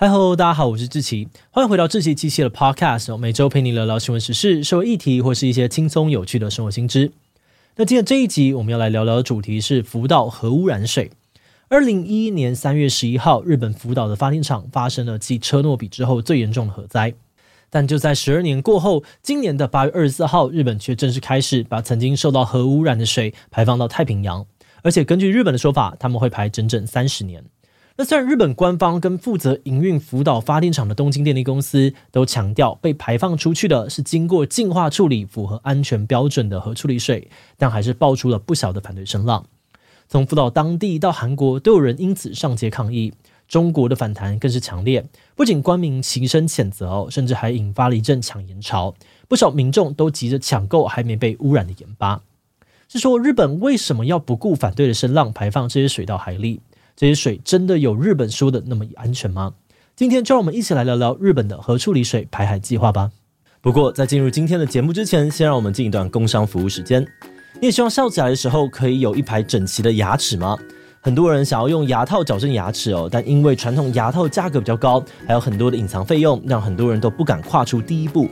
嗨喽，大家好，我是志奇，欢迎回到志奇七七的 Podcast，每周陪你聊聊新闻时事、社会议题，或是一些轻松有趣的生活新知。那今天这一集我们要来聊聊的主题是福岛核污染水。二零一一年三月十一号，日本福岛的发电厂发生了继车诺比之后最严重的核灾。但就在十二年过后，今年的八月二十四号，日本却正式开始把曾经受到核污染的水排放到太平洋，而且根据日本的说法，他们会排整整三十年。那虽然日本官方跟负责营运福岛发电厂的东京电力公司都强调被排放出去的是经过净化处理、符合安全标准的核处理水，但还是爆出了不小的反对声浪。从福岛当地到韩国，都有人因此上街抗议。中国的反弹更是强烈，不仅官民齐声谴责哦，甚至还引发了一阵抢盐潮。不少民众都急着抢购还没被污染的盐巴。是说日本为什么要不顾反对的声浪排放这些水到海里？这些水真的有日本说的那么安全吗？今天就让我们一起来聊聊日本的核处理水排海计划吧。不过在进入今天的节目之前，先让我们进一段工商服务时间。你也希望笑起来的时候可以有一排整齐的牙齿吗？很多人想要用牙套矫正牙齿哦，但因为传统牙套价格比较高，还有很多的隐藏费用，让很多人都不敢跨出第一步。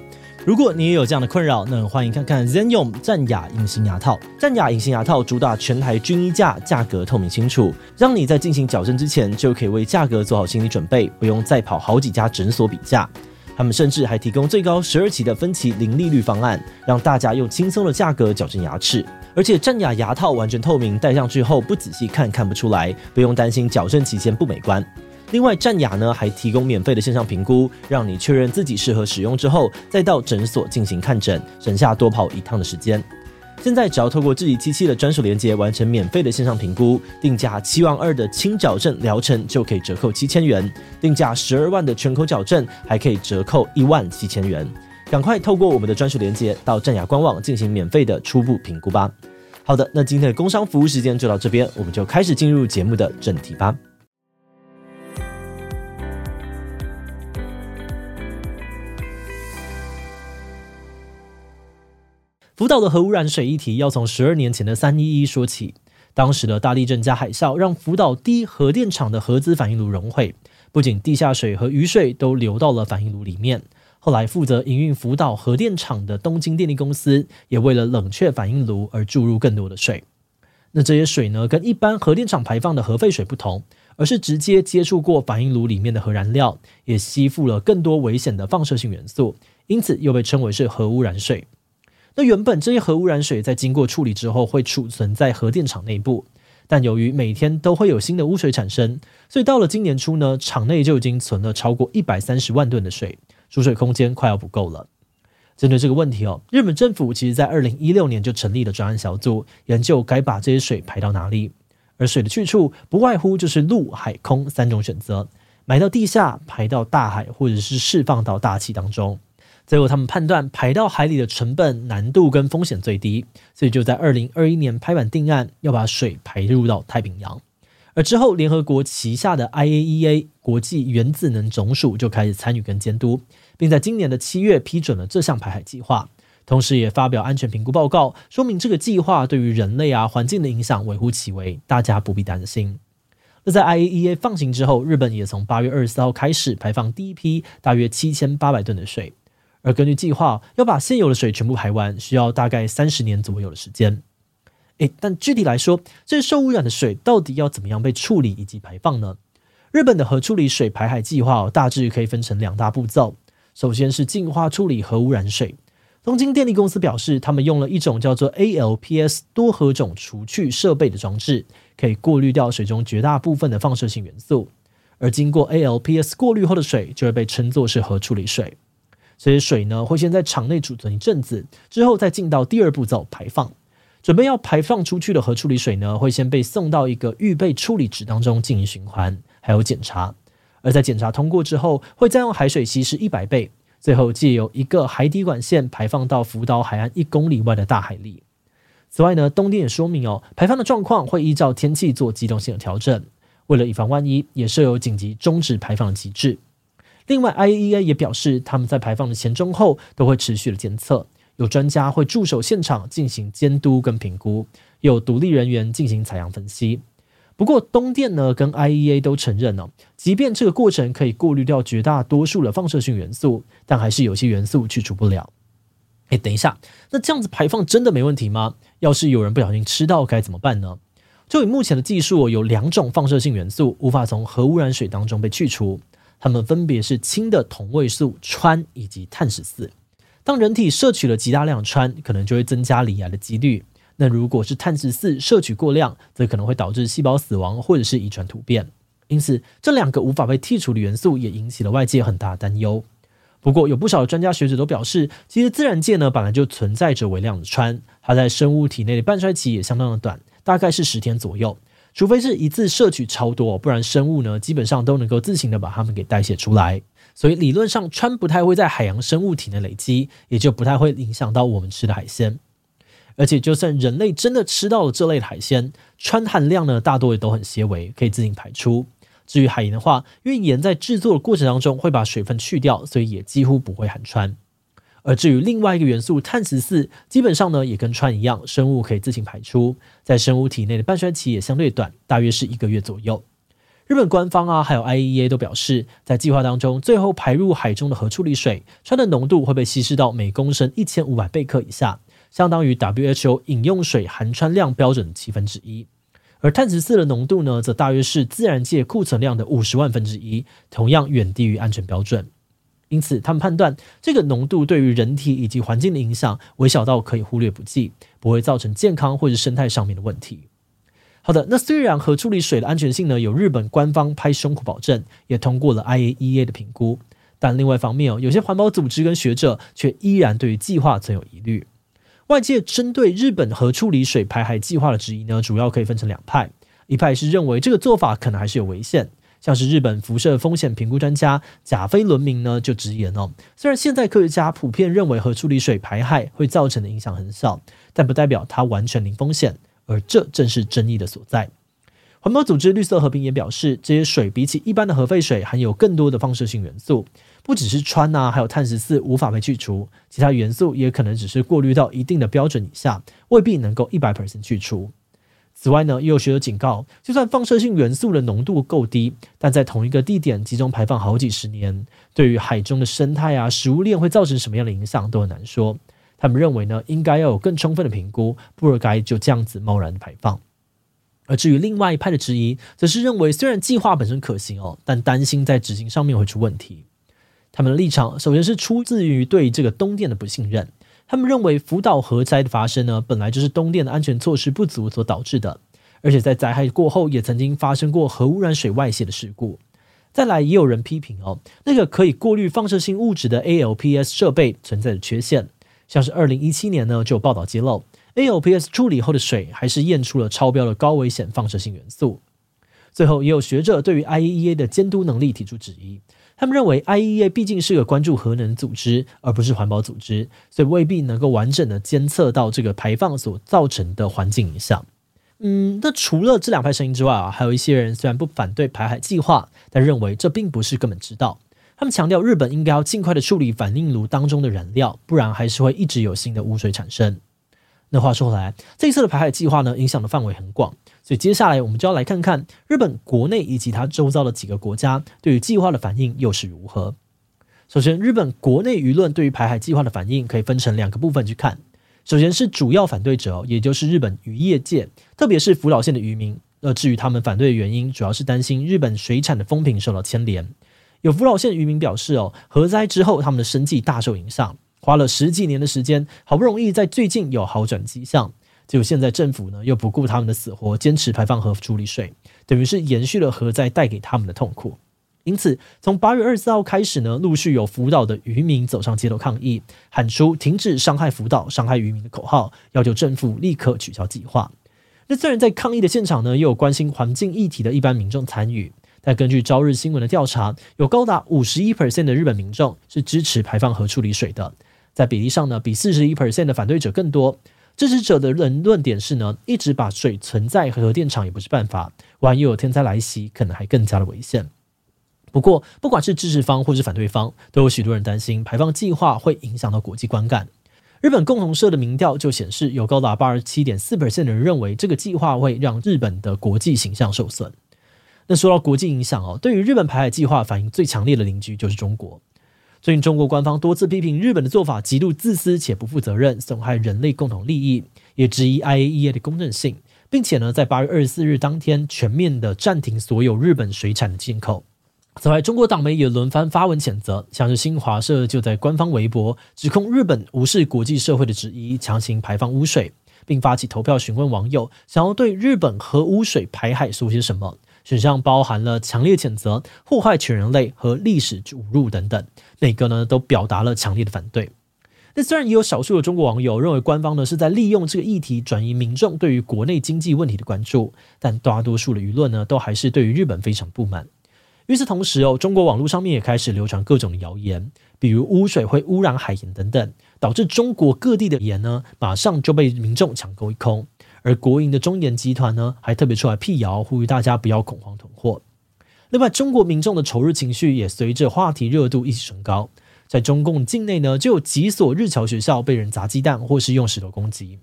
如果你也有这样的困扰，那欢迎看看 Zenyum 战牙隐形牙套。战牙隐形牙套主打全台均一价，价格透明清楚，让你在进行矫正之前就可以为价格做好心理准备，不用再跑好几家诊所比价。他们甚至还提供最高十二期的分期零利率方案，让大家用轻松的价格矫正牙齿。而且战牙牙套完全透明，戴上去后不仔细看看不出来，不用担心矫正期间不美观。另外，战雅呢还提供免费的线上评估，让你确认自己适合使用之后，再到诊所进行看诊，省下多跑一趟的时间。现在只要透过自己机器的专属连接完成免费的线上评估，定价七万二的轻矫正疗程就可以折扣七千元，定价十二万的全口矫正还可以折扣一万七千元。赶快透过我们的专属连接到战雅官网进行免费的初步评估吧。好的，那今天的工商服务时间就到这边，我们就开始进入节目的正题吧。福岛的核污染水议题要从十二年前的三一一说起。当时的大地震加海啸，让福岛第一核电厂的核子反应炉熔毁，不仅地下水和雨水都流到了反应炉里面。后来负责营运福岛核电厂的东京电力公司，也为了冷却反应炉而注入更多的水。那这些水呢，跟一般核电厂排放的核废水不同，而是直接接触过反应炉里面的核燃料，也吸附了更多危险的放射性元素，因此又被称为是核污染水。那原本这些核污染水在经过处理之后会储存在核电厂内部，但由于每天都会有新的污水产生，所以到了今年初呢，厂内就已经存了超过一百三十万吨的水，储水空间快要不够了。针对这个问题哦，日本政府其实在二零一六年就成立了专案小组，研究该把这些水排到哪里。而水的去处不外乎就是陆海空三种选择，埋到地下、排到大海，或者是释放到大气当中。最后，他们判断排到海里的成本、难度跟风险最低，所以就在二零二一年拍板定案，要把水排入到太平洋。而之后，联合国旗下的 IAEA 国际原子能总署就开始参与跟监督，并在今年的七月批准了这项排海计划，同时也发表安全评估报告，说明这个计划对于人类啊、环境的影响微乎其微，大家不必担心。那在 IAEA 放行之后，日本也从八月二十四号开始排放第一批大约七千八百吨的水。而根据计划，要把现有的水全部排完，需要大概三十年左右的时间。诶，但具体来说，这受污染的水到底要怎么样被处理以及排放呢？日本的核处理水排海计划大致可以分成两大步骤。首先是净化处理核污染水。东京电力公司表示，他们用了一种叫做 ALPS 多核种除去设备的装置，可以过滤掉水中绝大部分的放射性元素。而经过 ALPS 过滤后的水，就会被称作是核处理水。这些水呢，会先在厂内储存一阵子，之后再进到第二步骤排放。准备要排放出去的核处理水呢，会先被送到一个预备处理池当中进行循环，还有检查。而在检查通过之后，会再用海水稀释一百倍，最后借由一个海底管线排放到福岛海岸一公里外的大海里。此外呢，东电也说明哦，排放的状况会依照天气做机动性的调整，为了以防万一，也设有紧急终止排放的机制。另外，IEA 也表示，他们在排放的前、中、后都会持续的监测，有专家会驻守现场进行监督跟评估，有独立人员进行采样分析。不过东电呢跟 IEA 都承认呢，即便这个过程可以过滤掉绝大多数的放射性元素，但还是有些元素去除不了。哎，等一下，那这样子排放真的没问题吗？要是有人不小心吃到该怎么办呢？就以目前的技术，有两种放射性元素无法从核污染水当中被去除，它们分别是氢的同位素氚以及碳十四。当人体摄取了极大量氚，可能就会增加罹癌的几率。那如果是碳十四摄取过量，则可能会导致细胞死亡或者是遗传突变。因此，这两个无法被剔除的元素也引起了外界很大的担忧。不过，有不少专家学者都表示，其实自然界呢本来就存在着微量的氚，它在生物体内的半衰期也相当的短，大概是十天左右。除非是一次摄取超多，不然生物呢基本上都能够自行的把它们给代谢出来。所以理论上，氚不太会在海洋生物体内累积，也就不太会影响到我们吃的海鲜。而且，就算人类真的吃到了这类的海鲜，氚含量呢，大多也都很些微，可以自行排出。至于海盐的话，因为盐在制作的过程当中会把水分去掉，所以也几乎不会含氚。而至于另外一个元素碳十四，基本上呢也跟氚一样，生物可以自行排出，在生物体内的半衰期也相对短，大约是一个月左右。日本官方啊，还有 I E A 都表示，在计划当中，最后排入海中的核处理水，氚的浓度会被稀释到每公升一千五百贝克以下，相当于 WHO 饮用水含氚量标准的七分之一。而碳十四的浓度呢，则大约是自然界库存量的五十万分之一，同样远低于安全标准。因此，他们判断这个浓度对于人体以及环境的影响微小到可以忽略不计，不会造成健康或者生态上面的问题。好的，那虽然核处理水的安全性呢，有日本官方拍胸脯保证，也通过了 IAEA 的评估，但另外一方面哦，有些环保组织跟学者却依然对于计划存有疑虑。外界针对日本核处理水排海计划的质疑呢，主要可以分成两派，一派是认为这个做法可能还是有危险，像是日本辐射风险评估专家甲斐伦明呢就直言哦，虽然现在科学家普遍认为核处理水排海会造成的影响很小，但不代表它完全零风险。而这正是争议的所在。环保组织绿色和平也表示，这些水比起一般的核废水含有更多的放射性元素，不只是氚呐，还有碳十四无法被去除，其他元素也可能只是过滤到一定的标准以下，未必能够一百 percent 去除。此外呢，也有学者警告，就算放射性元素的浓度够低，但在同一个地点集中排放好几十年，对于海中的生态啊、食物链会造成什么样的影响，都很难说。他们认为呢，应该要有更充分的评估，不该就这样子贸然排放。而至于另外一派的质疑，则是认为虽然计划本身可行哦，但担心在执行上面会出问题。他们的立场首先是出自于对这个东电的不信任。他们认为福岛核灾的发生呢，本来就是东电的安全措施不足所导致的，而且在灾害过后也曾经发生过核污染水外泄的事故。再来，也有人批评哦，那个可以过滤放射性物质的 ALPS 设备存在着缺陷。像是二零一七年呢，就有报道揭露，ALPS 处理后的水还是验出了超标的高危险放射性元素。最后，也有学者对于 IEA 的监督能力提出质疑，他们认为，IEA 毕竟是个关注核能组织，而不是环保组织，所以未必能够完整的监测到这个排放所造成的环境影响。嗯，那除了这两派声音之外啊，还有一些人虽然不反对排海计划，但认为这并不是根本之道。他们强调，日本应该要尽快的处理反应炉当中的燃料，不然还是会一直有新的污水产生。那话说回来，这一次的排海计划呢，影响的范围很广，所以接下来我们就要来看看日本国内以及它周遭的几个国家对于计划的反应又是如何。首先，日本国内舆论对于排海计划的反应可以分成两个部分去看。首先是主要反对者，也就是日本渔业界，特别是福岛县的渔民。呃至于他们反对的原因，主要是担心日本水产的风评受到牵连。有福岛县渔民表示：“哦，核灾之后，他们的生计大受影响，花了十几年的时间，好不容易在最近有好转迹象，结果现在政府呢又不顾他们的死活，坚持排放核处理水，等于是延续了核灾带给他们的痛苦。因此，从八月二十四号开始呢，陆续有福岛的渔民走上街头抗议，喊出‘停止伤害福岛、伤害渔民’的口号，要求政府立刻取消计划。那虽然在抗议的现场呢，也有关心环境议题的一般民众参与。”但根据朝日新闻的调查，有高达五十一 percent 的日本民众是支持排放核处理水的，在比例上呢，比四十一 percent 的反对者更多。支持者的论论点是呢，一直把水存在核电厂也不是办法，万一有天灾来袭，可能还更加的危险。不过，不管是支持方或是反对方，都有许多人担心排放计划会影响到国际观感。日本共同社的民调就显示，有高达八十七点四 percent 的人认为这个计划会让日本的国际形象受损。那说到国际影响哦，对于日本排海计划反应最强烈的邻居就是中国。最近中国官方多次批评日本的做法极度自私且不负责任，损害人类共同利益，也质疑 IAEA 的公正性，并且呢，在八月二十四日当天全面的暂停所有日本水产的进口。此外，中国党媒也轮番发文谴责，像是新华社就在官方微博指控日本无视国际社会的质疑，强行排放污水，并发起投票询问网友想要对日本核污水排海说些什么。选项包含了强烈谴责、祸害全人类和历史侮辱等等，每个呢都表达了强烈的反对。那虽然也有少数的中国网友认为官方呢是在利用这个议题转移民众对于国内经济问题的关注，但大多数的舆论呢都还是对于日本非常不满。与此同时哦，中国网络上面也开始流传各种的谣言，比如污水会污染海盐等等，导致中国各地的盐呢马上就被民众抢购一空。而国营的中盐集团呢，还特别出来辟谣，呼吁大家不要恐慌囤货。另外，中国民众的仇日情绪也随着话题热度一起升高，在中共境内呢，就有几所日侨学校被人砸鸡蛋或是用石头攻击，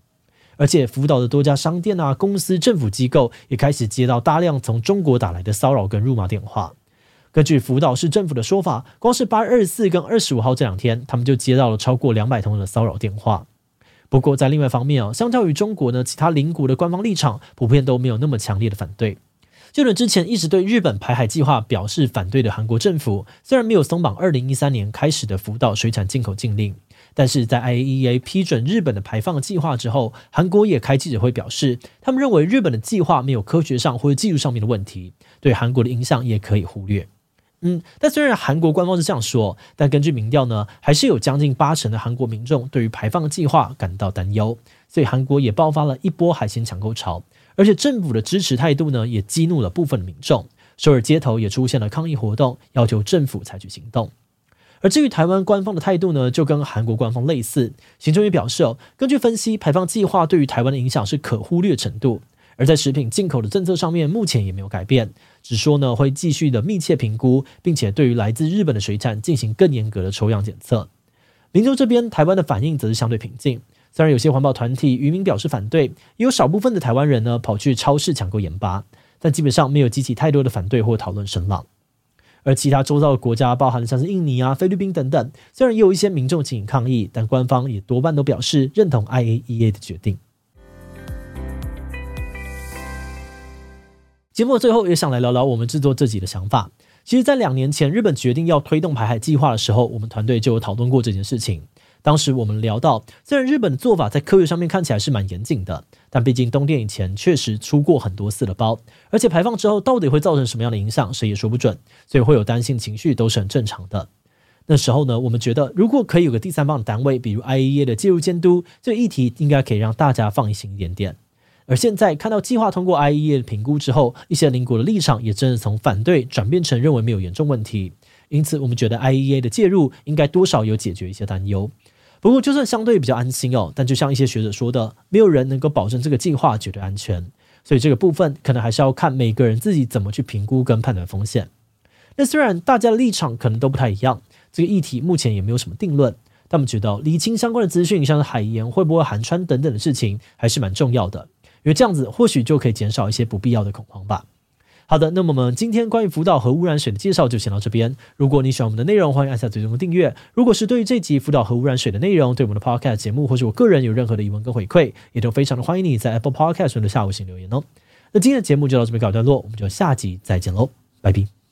而且福岛的多家商店啊、公司、政府机构也开始接到大量从中国打来的骚扰跟辱骂电话。根据福岛市政府的说法，光是八月二十四跟二十五号这两天，他们就接到了超过两百通的骚扰电话。不过在另外一方面啊，相较于中国呢，其他邻国的官方立场普遍都没有那么强烈的反对。就连之前一直对日本排海计划表示反对的韩国政府，虽然没有松绑二零一三年开始的福岛水产进口禁令，但是在 IAEA 批准日本的排放计划之后，韩国也开记者会表示，他们认为日本的计划没有科学上或者技术上面的问题，对韩国的影响也可以忽略。嗯，但虽然韩国官方是这样说，但根据民调呢，还是有将近八成的韩国民众对于排放计划感到担忧，所以韩国也爆发了一波海鲜抢购潮，而且政府的支持态度呢，也激怒了部分的民众，首尔街头也出现了抗议活动，要求政府采取行动。而至于台湾官方的态度呢，就跟韩国官方类似，行政院表示哦，根据分析，排放计划对于台湾的影响是可忽略程度。而在食品进口的政策上面，目前也没有改变，只说呢会继续的密切评估，并且对于来自日本的水产进行更严格的抽样检测。林州这边，台湾的反应则是相对平静，虽然有些环保团体渔民表示反对，也有少部分的台湾人呢跑去超市抢购盐巴，但基本上没有激起太多的反对或讨论声浪。而其他周遭的国家，包含像是印尼啊、菲律宾等等，虽然也有一些民众进行抗议，但官方也多半都表示认同 IAEA 的决定。节目最后也想来聊聊我们制作自己的想法。其实，在两年前日本决定要推动排海计划的时候，我们团队就有讨论过这件事情。当时我们聊到，虽然日本的做法在科学上面看起来是蛮严谨的，但毕竟东电以前确实出过很多次的包，而且排放之后到底会造成什么样的影响，谁也说不准，所以会有担心情绪都是很正常的。那时候呢，我们觉得如果可以有个第三方的单位，比如 IAEA 的介入监督，这个议题应该可以让大家放心一点点。而现在看到计划通过 IEA 的评估之后，一些邻国的立场也真的从反对转变成认为没有严重问题，因此我们觉得 IEA 的介入应该多少有解决一些担忧。不过就算相对比较安心哦，但就像一些学者说的，没有人能够保证这个计划绝对安全，所以这个部分可能还是要看每个人自己怎么去评估跟判断风险。那虽然大家的立场可能都不太一样，这个议题目前也没有什么定论，但我们觉得厘清相关的资讯，像是海盐会不会含氚等等的事情，还是蛮重要的。因为这样子或许就可以减少一些不必要的恐慌吧。好的，那么我们今天关于福岛核污染水的介绍就先到这边。如果你喜欢我们的内容，欢迎按下最终的订阅。如果是对于这集福岛核污染水的内容，对我们的 Podcast 节目或者我个人有任何的疑问跟回馈，也都非常的欢迎你在 Apple Podcast 上的下午请留言哦。那今天的节目就到这边告一段落，我们就下集再见喽，拜拜。